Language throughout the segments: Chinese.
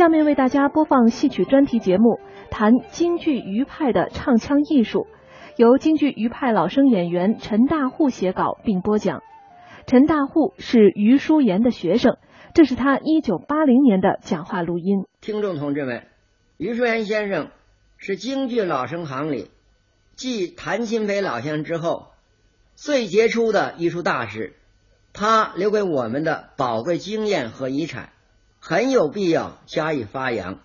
下面为大家播放戏曲专题节目，谈京剧余派的唱腔艺术，由京剧余派老生演员陈大户写稿并播讲。陈大户是余淑妍的学生，这是他一九八零年的讲话录音。听众同志们，余淑妍先生是京剧老生行里继谭鑫培老先生之后最杰出的艺术大师，他留给我们的宝贵经验和遗产。很有必要加以发扬，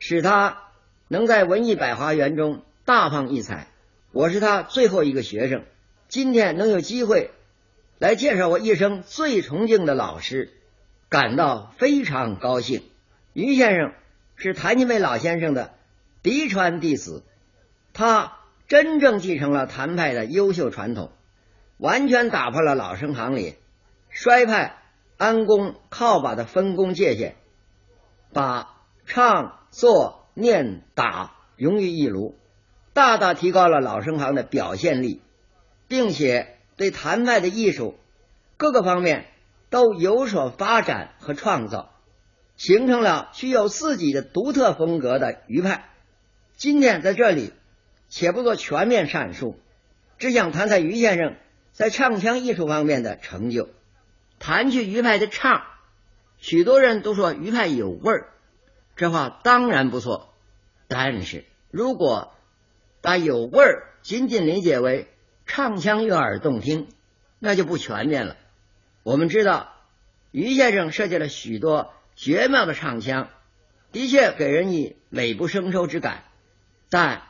使他能在文艺百花园中大放异彩。我是他最后一个学生，今天能有机会来介绍我一生最崇敬的老师，感到非常高兴。于先生是谭鑫培老先生的嫡传弟子，他真正继承了谭派的优秀传统，完全打破了老生行里衰派。安功靠把的分工界限，把唱、做、念、打融于一炉，大大提高了老生行的表现力，并且对谭派的艺术各个方面都有所发展和创造，形成了具有自己的独特风格的余派。今天在这里，且不做全面阐述，只想谈谈余先生在唱腔艺术方面的成就。谈起余派的唱，许多人都说余派有味儿，这话当然不错。但是如果把有味儿仅仅理解为唱腔悦耳动听，那就不全面了。我们知道，余先生设计了许多绝妙的唱腔，的确给人以美不胜收之感。但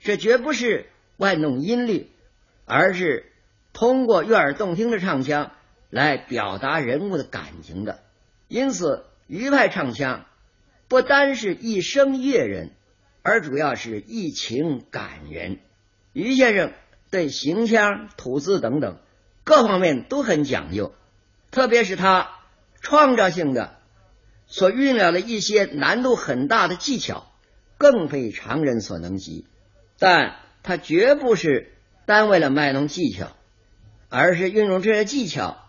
这绝不是玩弄音律，而是通过悦耳动听的唱腔。来表达人物的感情的，因此余派唱腔不单是一声悦人，而主要是一情感人。余先生对行腔、吐字等等各方面都很讲究，特别是他创造性的所运了的一些难度很大的技巧，更非常人所能及。但他绝不是单为了卖弄技巧，而是运用这些技巧。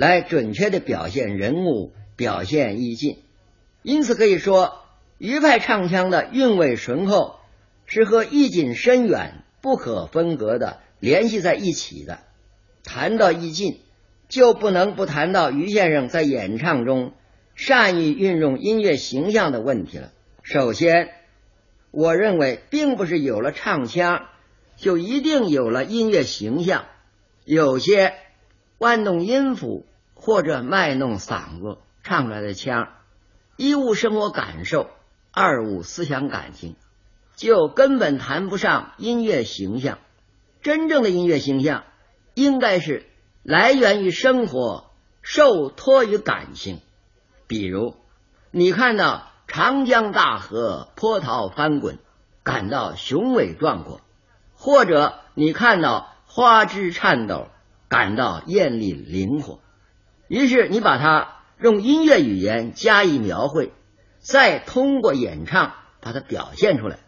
来准确的表现人物，表现意境，因此可以说，余派唱腔的韵味醇厚，是和意境深远不可分割的联系在一起的。谈到意境，就不能不谈到余先生在演唱中善于运用音乐形象的问题了。首先，我认为并不是有了唱腔，就一定有了音乐形象，有些玩弄音符。或者卖弄嗓子唱出来的腔，一无生活感受，二无思想感情，就根本谈不上音乐形象。真正的音乐形象，应该是来源于生活，受托于感情。比如，你看到长江大河波涛翻滚，感到雄伟壮阔；或者你看到花枝颤抖，感到艳丽灵活。于是你把它用音乐语言加以描绘，再通过演唱把它表现出来，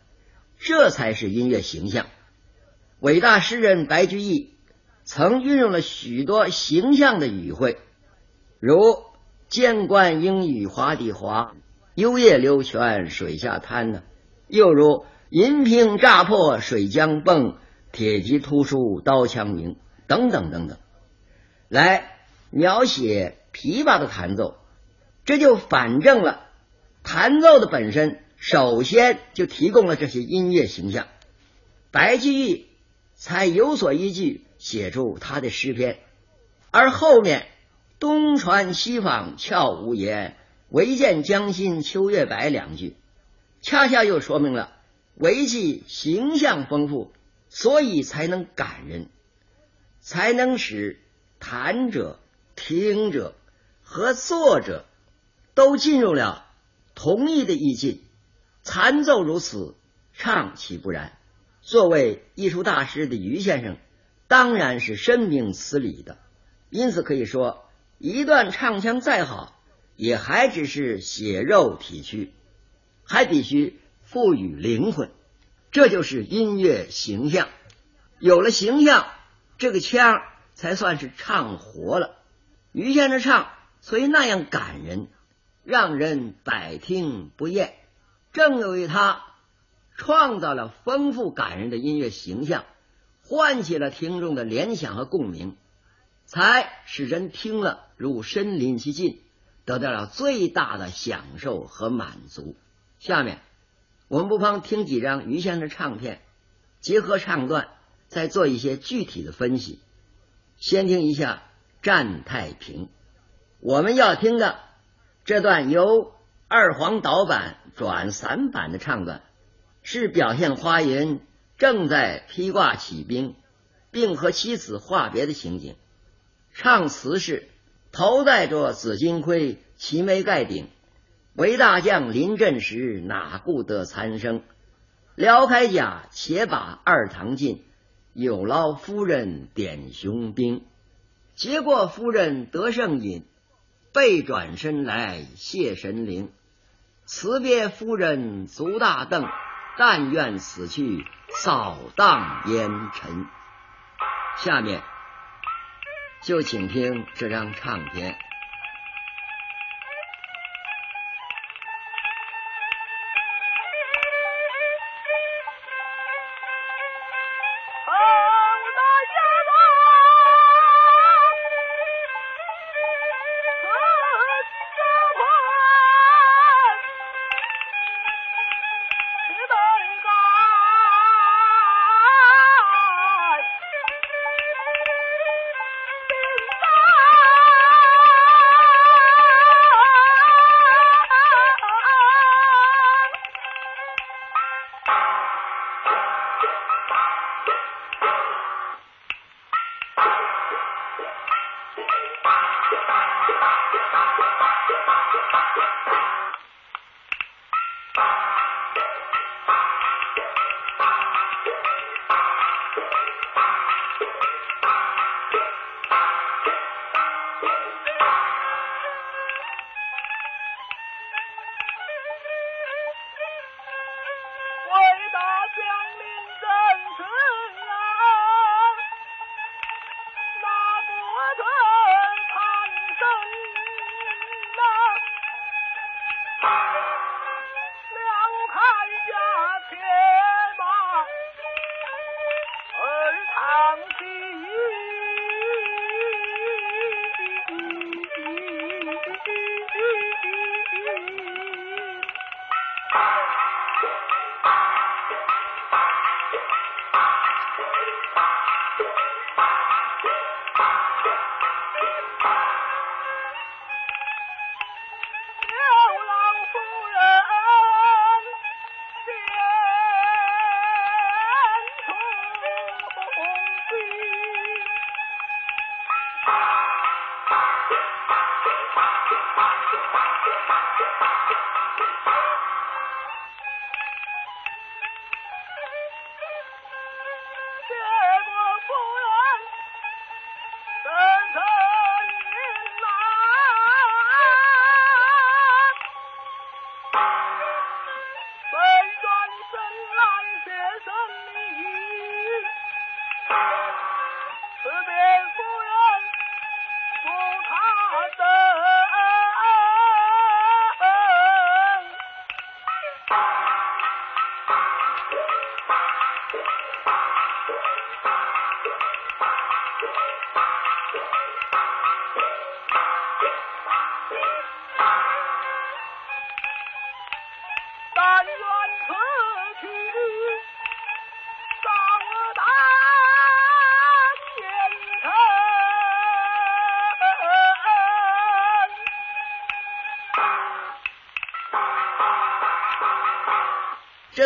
这才是音乐形象。伟大诗人白居易曾运用了许多形象的语汇，如“剑冠英语华底华，幽夜流泉水下滩”呢；又如“银瓶乍破水浆迸，铁骑突出刀枪鸣”等等等等，来。描写琵琶的弹奏，这就反证了弹奏的本身首先就提供了这些音乐形象，白居易才有所依据写出他的诗篇，而后面东船西舫悄无言，唯见江心秋月白两句，恰恰又说明了维系形象丰富，所以才能感人，才能使弹者。听者和作者都进入了同一的意境，弹奏如此，唱岂不然？作为艺术大师的于先生，当然是深明此理的。因此可以说，一段唱腔再好，也还只是血肉体躯，还必须赋予灵魂。这就是音乐形象。有了形象，这个腔才算是唱活了。于先生唱，所以那样感人，让人百听不厌。正由于他创造了丰富感人的音乐形象，唤起了听众的联想和共鸣，才使人听了如身临其境，得到了最大的享受和满足。下面我们不妨听几张于先生的唱片，结合唱段，再做一些具体的分析。先听一下《战太平》，我们要听的这段由。二黄导板转散板的唱段，是表现花云正在披挂起兵，并和妻子话别的情景。唱词是：头戴着紫金盔，齐眉盖顶，为大将临阵时，哪顾得残生？撩开甲，且把二堂进，有劳夫人点雄兵。结果夫人得胜饮，背转身来谢神灵。辞别夫人足大凳，但愿死去扫荡烟尘。下面就请听这张唱片。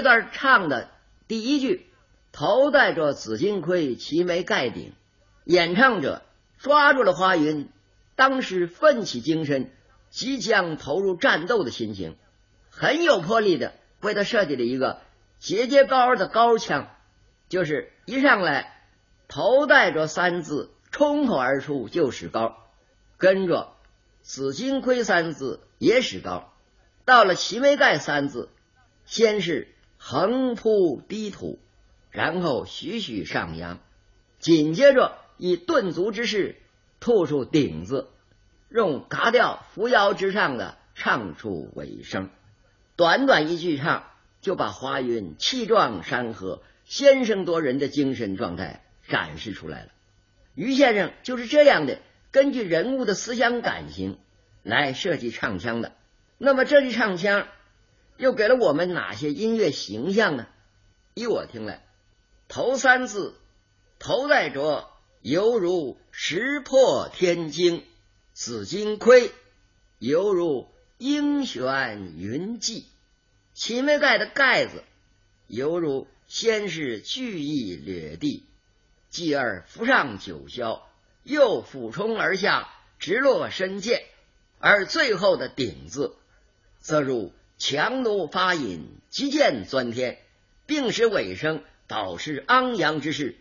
段唱的第一句，头戴着紫金盔，齐眉盖顶，演唱者抓住了花云当时奋起精神、即将投入战斗的心情，很有魄力的为他设计了一个节节高的高腔，就是一上来头戴着三字冲口而出就使高，跟着紫金盔三字也使高，到了齐眉盖三字，先是。横扑低吐，然后徐徐上扬，紧接着以顿足之势吐出顶子，用嘎调扶摇直上的唱出尾声。短短一句唱，就把华云气壮山河、先声夺人的精神状态展示出来了。于先生就是这样的，根据人物的思想感情来设计唱腔的。那么这句唱腔又给了我们哪些音乐形象呢？依我听来，头三字“头戴着”犹如石破天惊，紫金盔犹如。鹰旋云际，秦眉盖的盖子犹如先是巨翼掠地，继而浮上九霄，又俯冲而下，直落深涧；而最后的顶字，则如强弩发引，急箭钻天，并使尾声导致昂扬之势，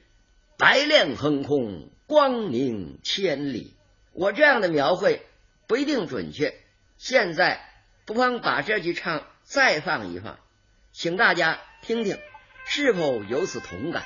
白练横空，光明千里。我这样的描绘不一定准确。现在不妨把这句唱再放一放，请大家听听，是否有此同感？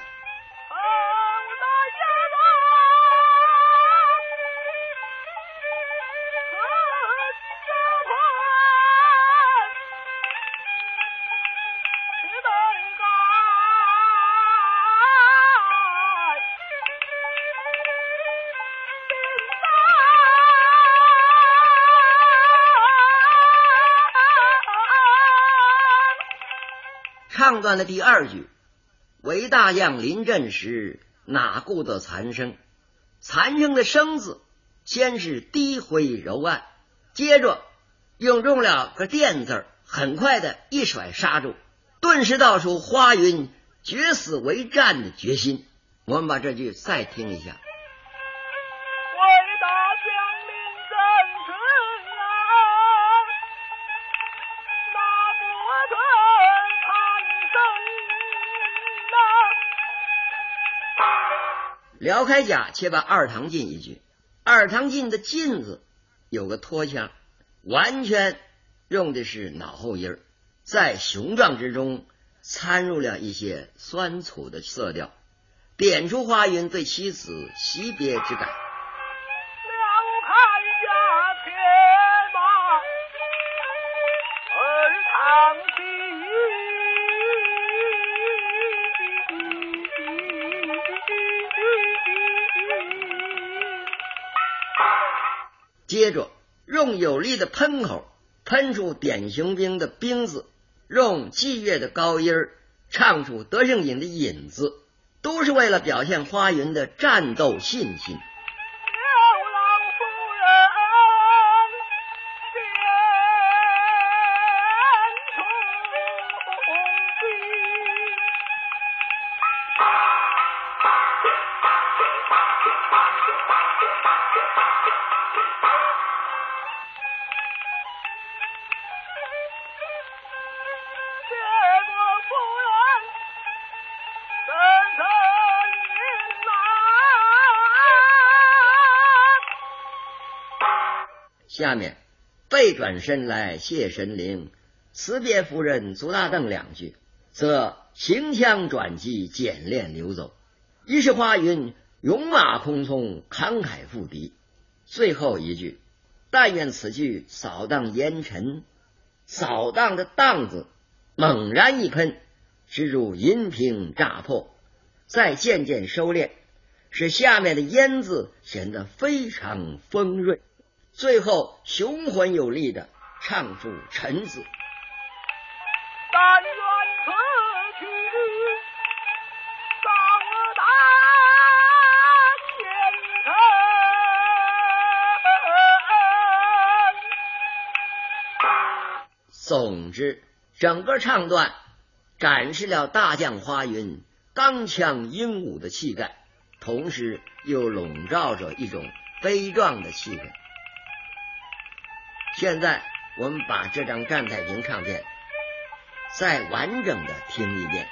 唱段的第二句，为大将临阵时，哪顾得残生？残生的生字，先是低回柔按，接着用中了个电字很快的一甩刹住，顿时道出花云决死为战的决心。我们把这句再听一下。姚开甲，且把二堂进一句。二堂进的“进”字有个拖腔，完全用的是脑后音儿，在雄壮之中掺入了一些酸楚的色调，点出花云对妻子惜别之感。用有力的喷口喷出典型兵的“兵”字，用激越的高音唱出德胜引的“引”子，都是为了表现花云的战斗信心。下面背转身来谢神灵，辞别夫人足大凳两句，则行枪转机，简练流走。一是花云勇马空匆，慷慨赴敌。最后一句，但愿此句扫荡烟尘，扫荡的荡字猛然一喷，直如银瓶炸破，再渐渐收敛，使下面的烟字显得非常锋锐。最后雄浑有力的唱出“臣”字。但愿此去，当担前程。总之，整个唱段展示了大将花云刚强英武的气概，同时又笼罩着一种悲壮的气氛。现在我们把这张战太平唱片再完整的听一遍。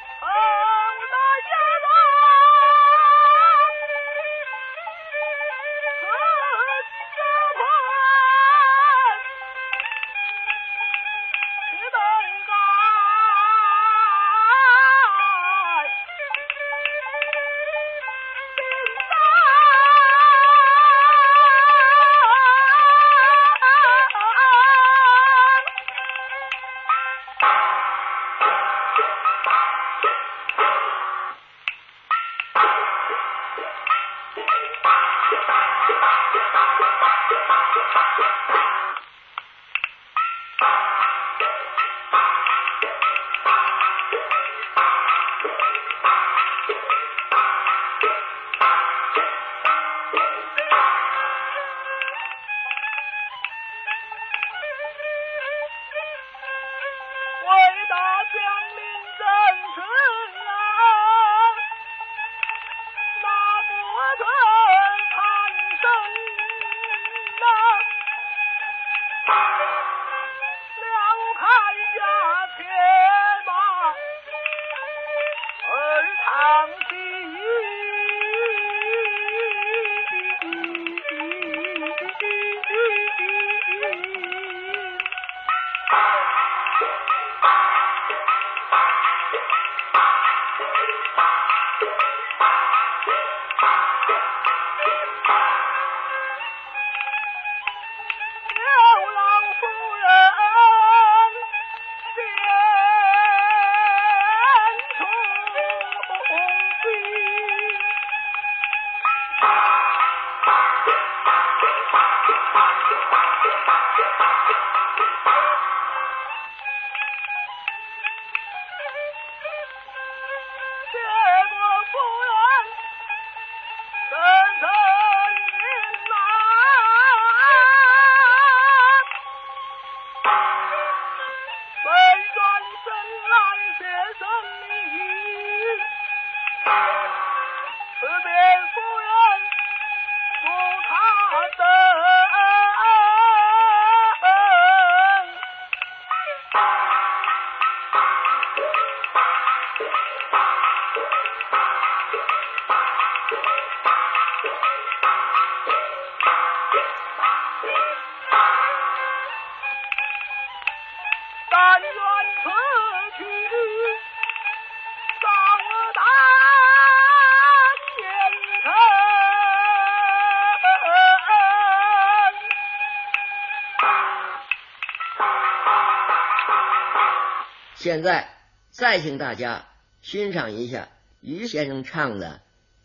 现在再请大家欣赏一下于先生唱的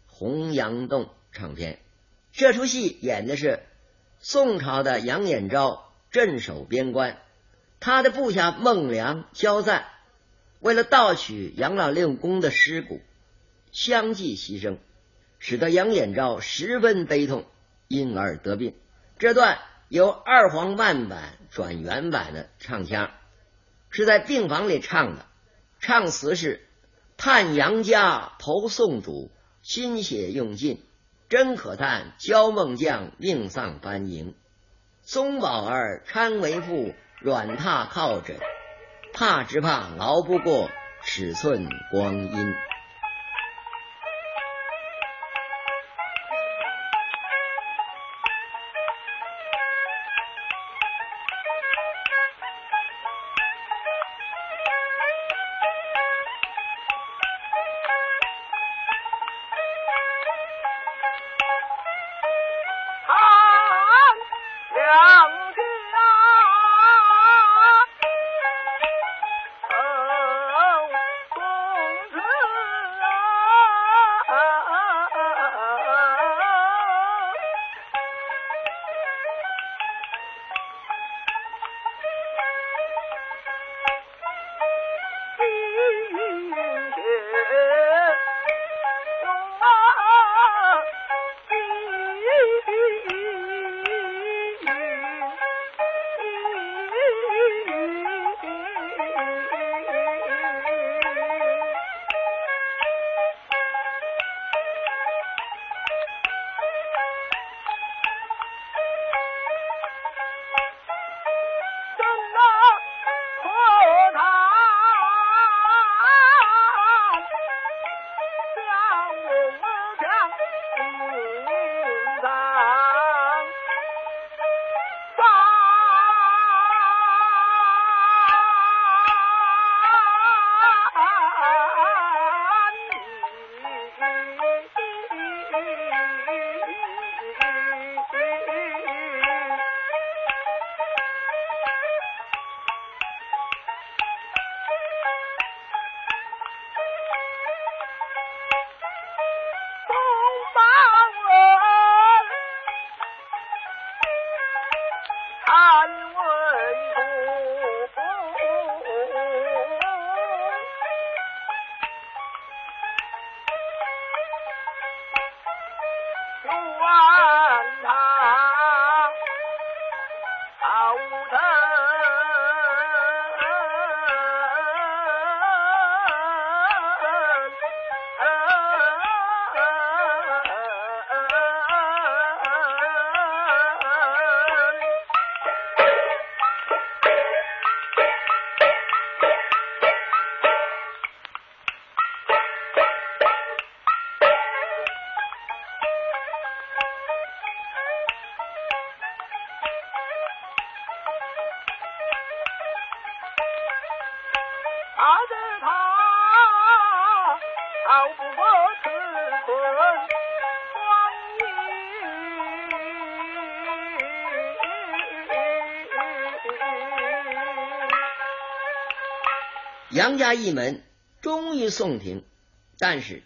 《洪阳洞》唱片。这出戏演的是宋朝的杨延昭镇守边关，他的部下孟良、焦赞为了盗取杨老令公的尸骨，相继牺牲，使得杨延昭十分悲痛，因而得病。这段由二黄慢版转原版的唱腔。是在病房里唱的，唱词是：“叹杨家投宋主，心血用尽，真可叹焦梦将命丧班营。宗宝儿搀为父，软榻靠枕，怕只怕熬不过尺寸光阴。”杨家一门终于送停，但是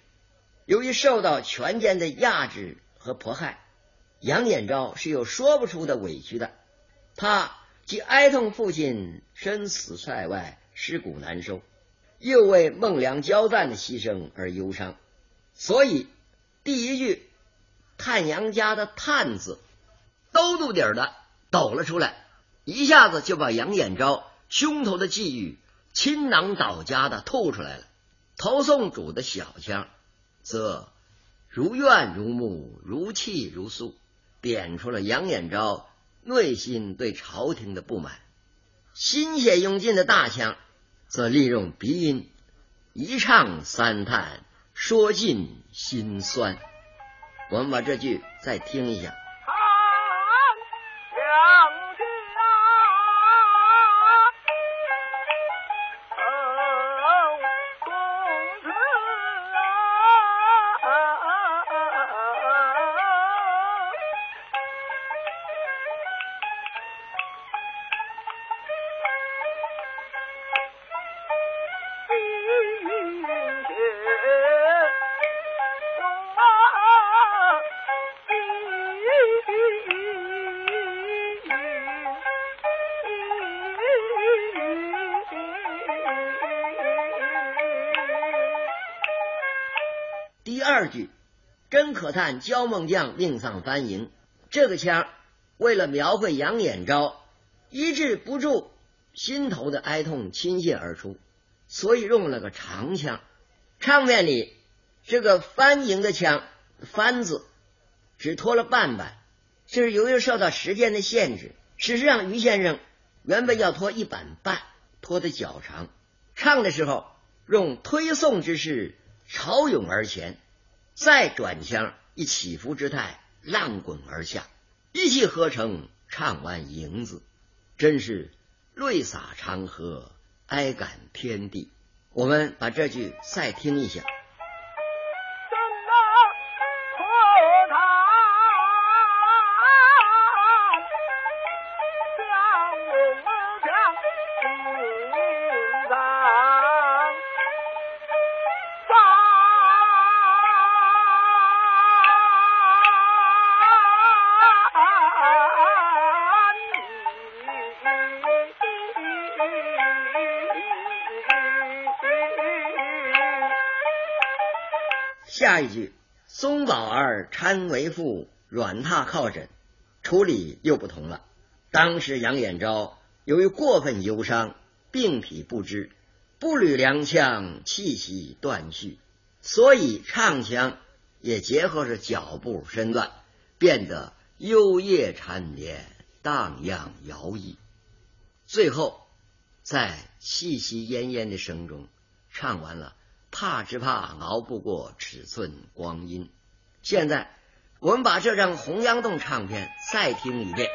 由于受到权奸的压制和迫害，杨延昭是有说不出的委屈的。他既哀痛父亲身死塞外，尸骨难收，又为孟良交赞的牺牲而忧伤，所以第一句“探杨家”的“探”字，兜肚底儿的抖了出来，一下子就把杨延昭胸头的际遇。倾囊倒家的吐出来了，投送主的小腔，则如怨如慕，如泣如诉，点出了杨延昭内心对朝廷的不满；心血用尽的大腔，则利用鼻音，一唱三叹，说尽心酸。我们把这句再听一下。第二句，真可叹焦梦将命丧藩营。这个腔为了描绘杨延昭抑制不住心头的哀痛倾泻而出，所以用了个长腔。唱片里这个翻营的腔翻字只拖了半板，这是由于受到时间的限制。事实上，于先生原本要拖一板半，拖得较长。唱的时候用推送之势潮涌而前。再转腔，以起伏之态浪滚而下，一气呵成唱完《迎子》，真是泪洒长河，哀感天地。我们把这句再听一。下安为妇，软榻靠枕，处理又不同了。当时杨延昭由于过分忧伤，病体不支，步履踉跄，气息断续，所以唱腔也结合着脚步身段，变得幽咽缠绵，荡漾摇曳。最后，在气息奄奄的声中，唱完了。怕只怕熬不过尺寸光阴。现在，我们把这张《洪阳洞》唱片再听一遍。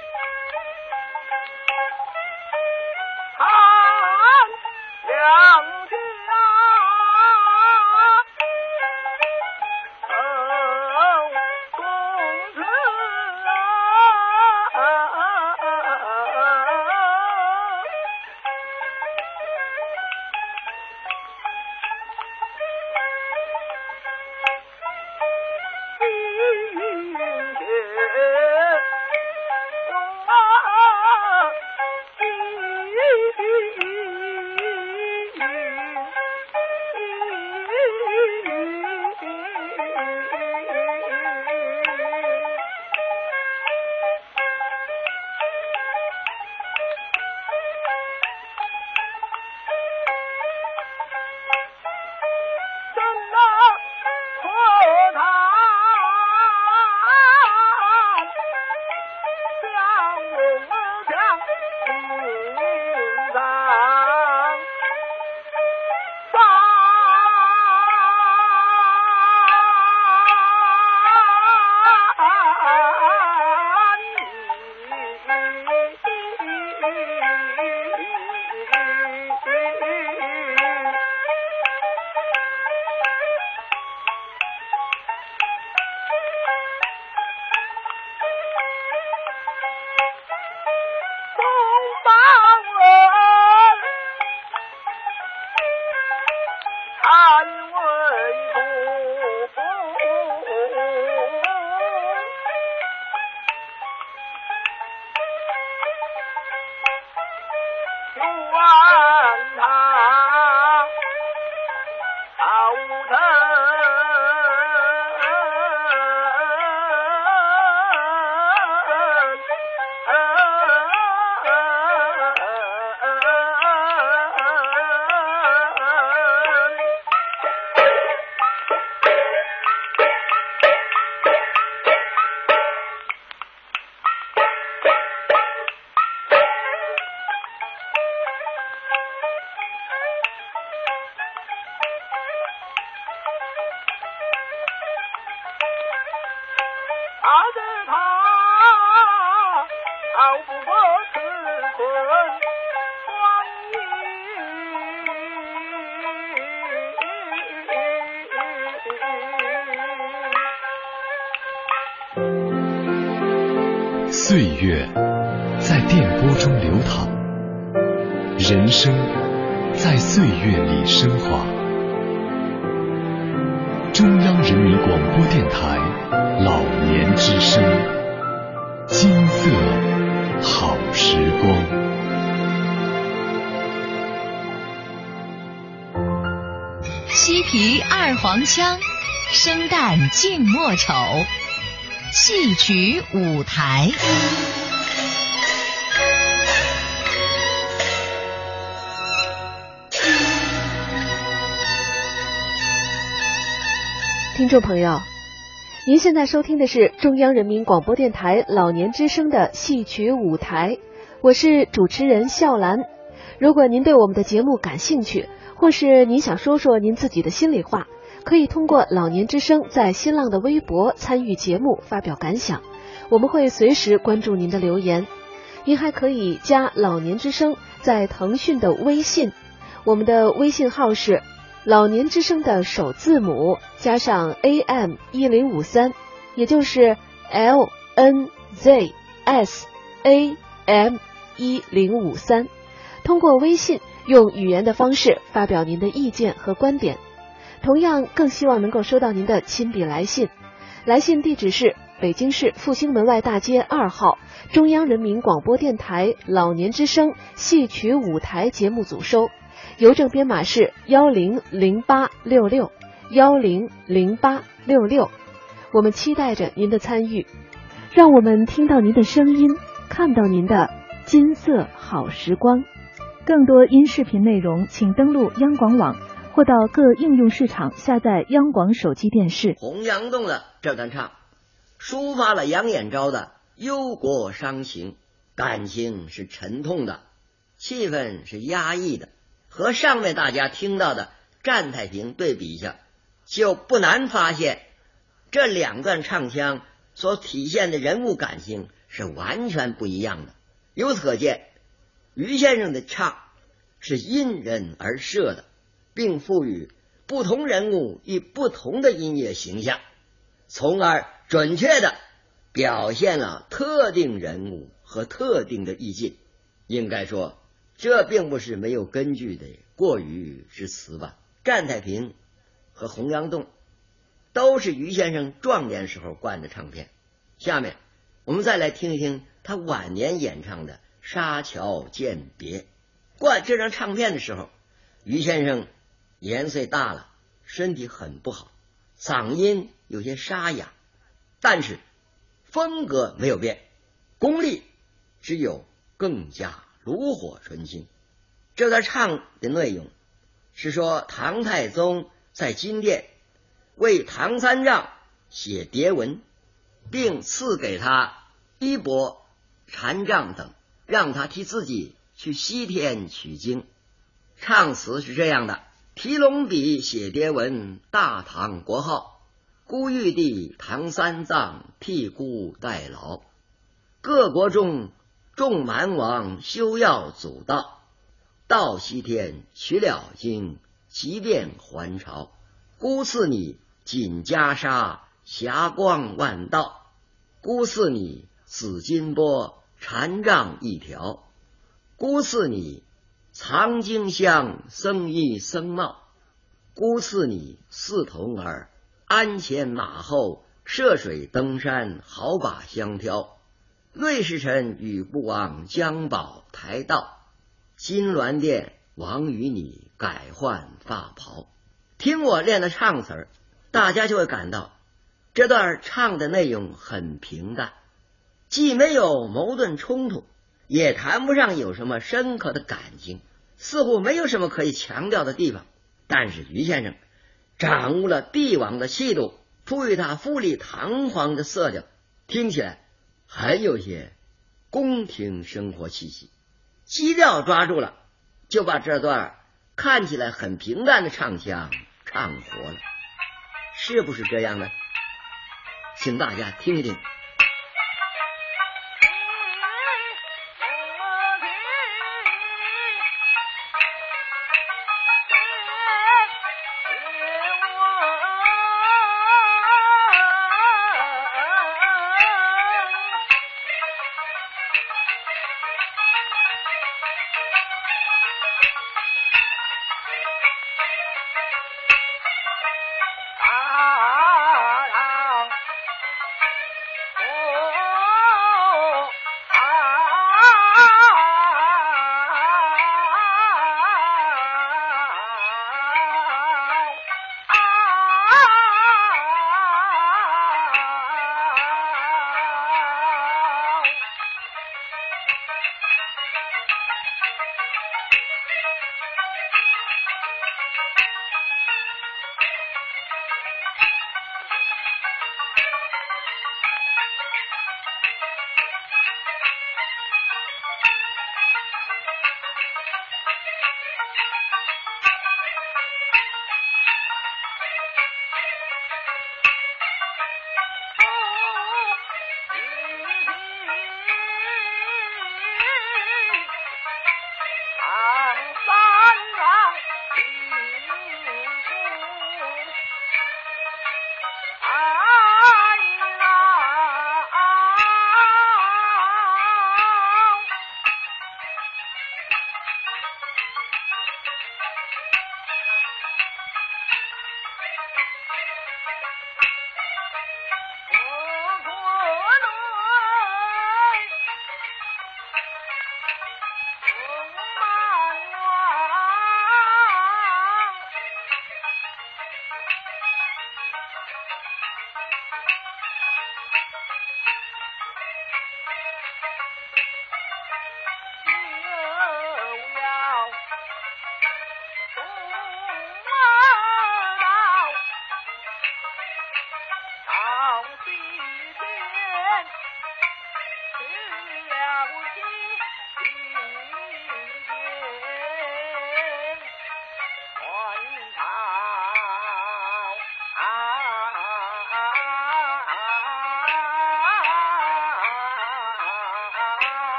得他逃不过此困岁月在电波中流淌，人生在岁月里升华。中央人民广播电台老年之声，金色好时光。西皮二黄腔，生旦净末丑，戏曲舞台。听众朋友，您现在收听的是中央人民广播电台老年之声的戏曲舞台，我是主持人笑兰。如果您对我们的节目感兴趣，或是您想说说您自己的心里话，可以通过老年之声在新浪的微博参与节目，发表感想，我们会随时关注您的留言。您还可以加老年之声在腾讯的微信，我们的微信号是。老年之声的首字母加上 AM 一零五三，也就是 L N Z S A M 一零五三。通过微信用语言的方式发表您的意见和观点。同样，更希望能够收到您的亲笔来信。来信地址是北京市复兴门外大街二号中央人民广播电台老年之声戏曲舞台节目组收。邮政编码是幺零零八六六幺零零八六六，我们期待着您的参与，让我们听到您的声音，看到您的金色好时光。更多音视频内容，请登录央广网或到各应用市场下载央广手机电视。洪阳洞的这段唱，抒发了杨延昭的忧国伤情，感情是沉痛的，气氛是压抑的。和上面大家听到的战太平对比一下，就不难发现，这两段唱腔所体现的人物感情是完全不一样的。由此可见，于先生的唱是因人而设的，并赋予不同人物以不同的音乐形象，从而准确的表现了特定人物和特定的意境。应该说。这并不是没有根据的过于之词吧？战太平和洪阳洞都是于先生壮年时候灌的唱片。下面我们再来听一听他晚年演唱的《沙桥饯别》。灌这张唱片的时候，于先生年岁大了，身体很不好，嗓音有些沙哑，但是风格没有变，功力只有更加。炉火纯青，这段唱的内容是说唐太宗在金殿为唐三藏写牒文，并赐给他衣钵、禅杖等，让他替自己去西天取经。唱词是这样的：提龙笔写牒文，大唐国号，孤玉帝唐三藏替孤代劳，各国中。众蛮王休要阻道，到西天取了经，即便还朝。孤赐你锦袈裟，霞光万道；孤赐你紫金钵，禅杖一条；孤赐你藏经香，僧衣僧帽；孤赐你四童儿，鞍前马后，涉水登山，好把相挑。瑞士臣与不王江宝台道，金銮殿王与你改换发袍。听我练的唱词儿，大家就会感到这段唱的内容很平淡，既没有矛盾冲突，也谈不上有什么深刻的感情，似乎没有什么可以强调的地方。但是于先生掌握了帝王的气度，赋予他富丽堂皇的色调，听起来。很有些宫廷生活气息，基调抓住了，就把这段看起来很平淡的唱腔唱活了，是不是这样呢？请大家听一听。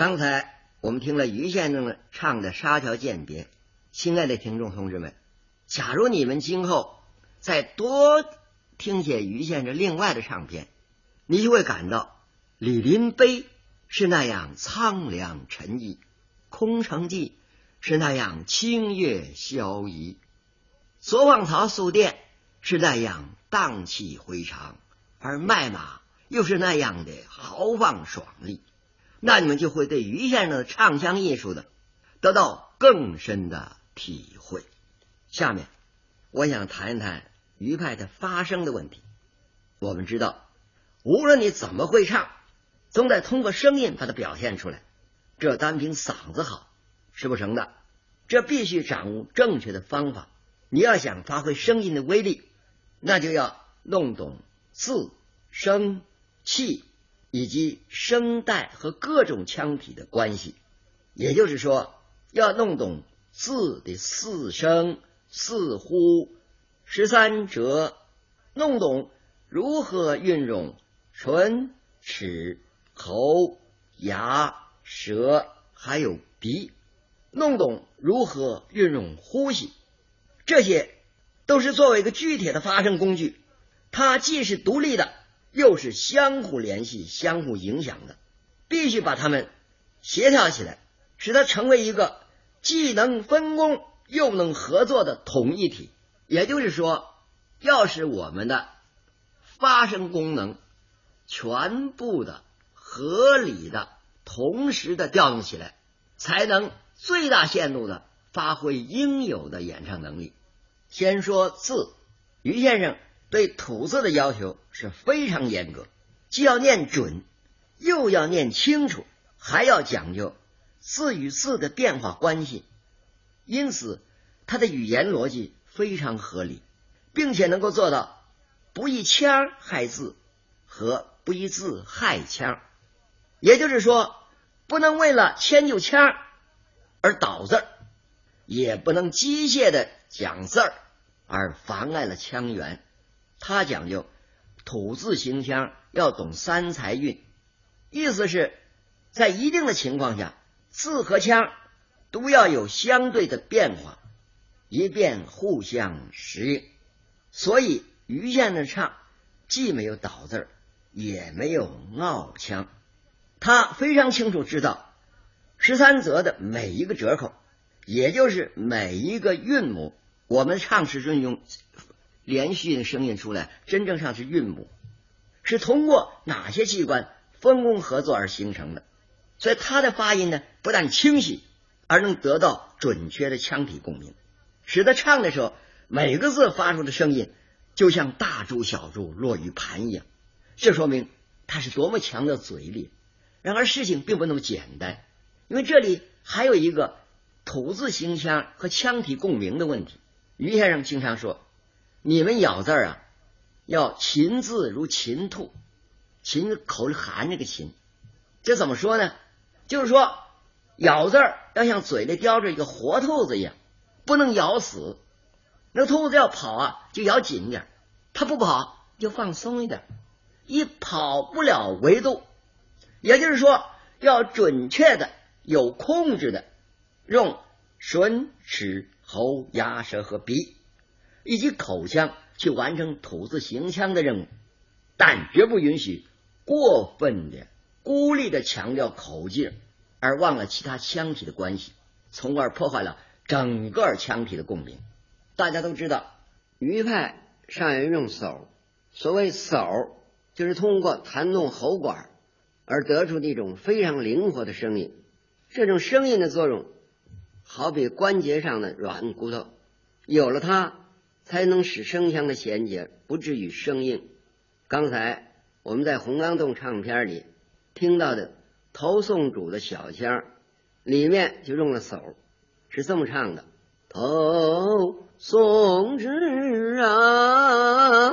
刚才我们听了于先生唱的《沙桥饯别》，亲爱的听众同志们，假如你们今后再多听些于先生另外的唱片，你就会感到李林碑是那样苍凉沉郁，空城计是那样清越萧逸，左望曹宿店是那样荡气回肠，而麦马又是那样的豪放爽利。那你们就会对于先生的唱腔艺术的得到更深的体会。下面，我想谈一谈余派的发声的问题。我们知道，无论你怎么会唱，总得通过声音把它表现出来。这单凭嗓子好是不成的，这必须掌握正确的方法。你要想发挥声音的威力，那就要弄懂字、声、气。以及声带和各种腔体的关系，也就是说，要弄懂字的四声、四呼、十三折，弄懂如何运用唇、齿、喉、牙、舌，还有鼻，弄懂如何运用呼吸，这些都是作为一个具体的发声工具，它既是独立的。又是相互联系、相互影响的，必须把它们协调起来，使它成为一个既能分工又能合作的统一体。也就是说，要使我们的发声功能全部的、合理的、同时的调动起来，才能最大限度的发挥应有的演唱能力。先说字，于先生。对吐字的要求是非常严格，既要念准，又要念清楚，还要讲究字与字的变化关系。因此，他的语言逻辑非常合理，并且能够做到不一腔害字和不一字害腔。也就是说，不能为了迁就腔而倒字，也不能机械的讲字而妨碍了腔源。他讲究吐字行腔要懂三才韵，意思是，在一定的情况下，字和腔都要有相对的变化，以便互相适应。所以于先生唱既没有倒字也没有拗腔，他非常清楚知道十三则的每一个折口，也就是每一个韵母，我们唱是运用。连续的声音出来，真正上是韵母，是通过哪些器官分工合作而形成的？所以它的发音呢，不但清晰，而能得到准确的腔体共鸣，使得唱的时候每个字发出的声音就像大珠小珠落玉盘一样。这说明他是多么强的嘴力。然而事情并不那么简单，因为这里还有一个吐字形腔和腔体共鸣的问题。于先生经常说。你们咬字啊，要勤字如勤兔，勤口里含着个勤，这怎么说呢？就是说咬字要像嘴里叼着一个活兔子一样，不能咬死。那兔子要跑啊，就咬紧点；它不跑就放松一点，以跑不了为度。也就是说，要准确的、有控制的用唇、齿、喉、牙、舌和鼻。以及口腔去完成吐字行腔的任务，但绝不允许过分的孤立的强调口劲，而忘了其他腔体的关系，从而破坏了整个腔体的共鸣。大家都知道，余派善于用手，所谓手，就是通过弹动喉管而得出的一种非常灵活的声音。这种声音的作用，好比关节上的软骨头，有了它。才能使声腔的衔接不至于生硬。刚才我们在洪刚洞唱片里听到的《头送主》的小腔，里面就用了手，是这么唱的：“头送之啊，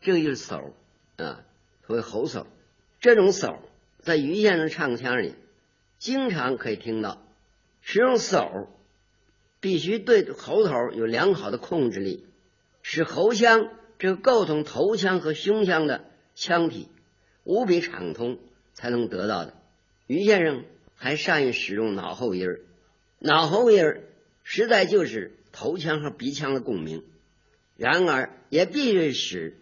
这个就是手啊，所谓喉手，这种手。”在于先生唱腔里，经常可以听到，使用手必须对喉头有良好的控制力，使喉腔这个构成头腔和胸腔的腔体无比畅通才能得到的。于先生还善于使用脑后音儿，脑后音儿实在就是头腔和鼻腔的共鸣，然而也必须使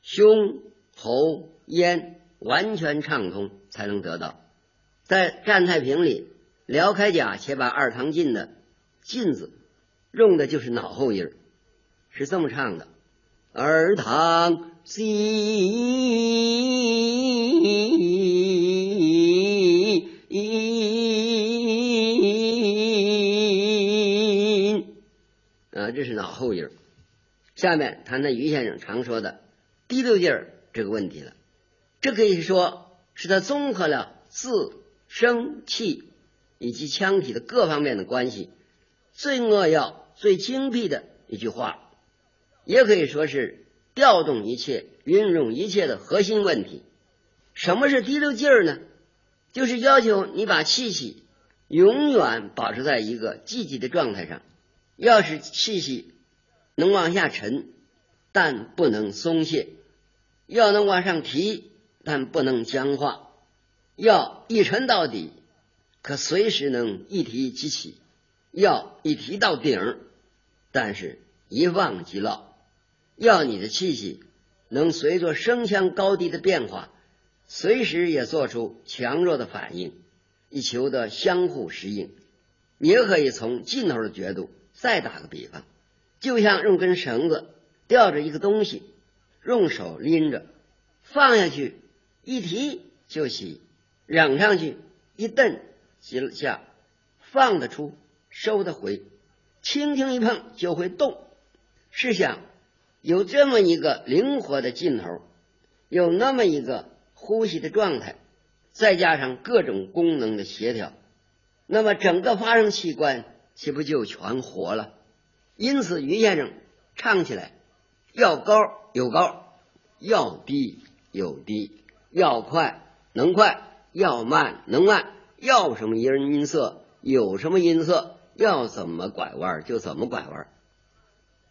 胸喉咽完全畅通才能得到。在《占太平》里，辽开甲且把二堂进的“进”字用的就是脑后音儿，是这么唱的：“二堂进。”啊，这是脑后音儿。下面谈谈于先生常说的第六劲儿这个问题了。这可以说是他综合了字、声、气以及腔体的各方面的关系，最扼要、最精辟的一句话，也可以说是调动一切、运用一切的核心问题。什么是提溜劲儿呢？就是要求你把气息永远保持在一个积极的状态上，要使气息能往下沉，但不能松懈；要能往上提。但不能僵化，要一沉到底，可随时能一提即起；要一提到顶，但是一忘即落。要你的气息能随着声腔高低的变化，随时也做出强弱的反应，以求得相互适应。你也可以从尽头的角度再打个比方，就像用根绳子吊着一个东西，用手拎着，放下去。一提就起，扔上去一蹬几下，放得出，收得回，轻轻一碰就会动。试想，有这么一个灵活的劲头，有那么一个呼吸的状态，再加上各种功能的协调，那么整个发声器官岂不就全活了？因此，于先生唱起来要高有高，要低有低。要快能快，要慢能慢，要什么音音色有什么音色，要怎么拐弯就怎么拐弯。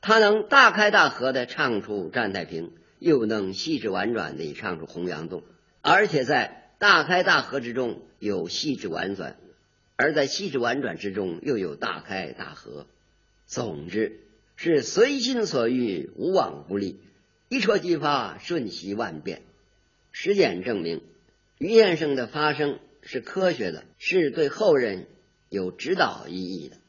他能大开大合的唱出《站太平》，又能细致婉转的唱出《洪阳洞》，而且在大开大合之中有细致婉转，而在细致婉转之中又有大开大合。总之是随心所欲，无往不利，一触即发，瞬息万变。实践证明，于先生的发声是科学的，是对后人有指导意义的。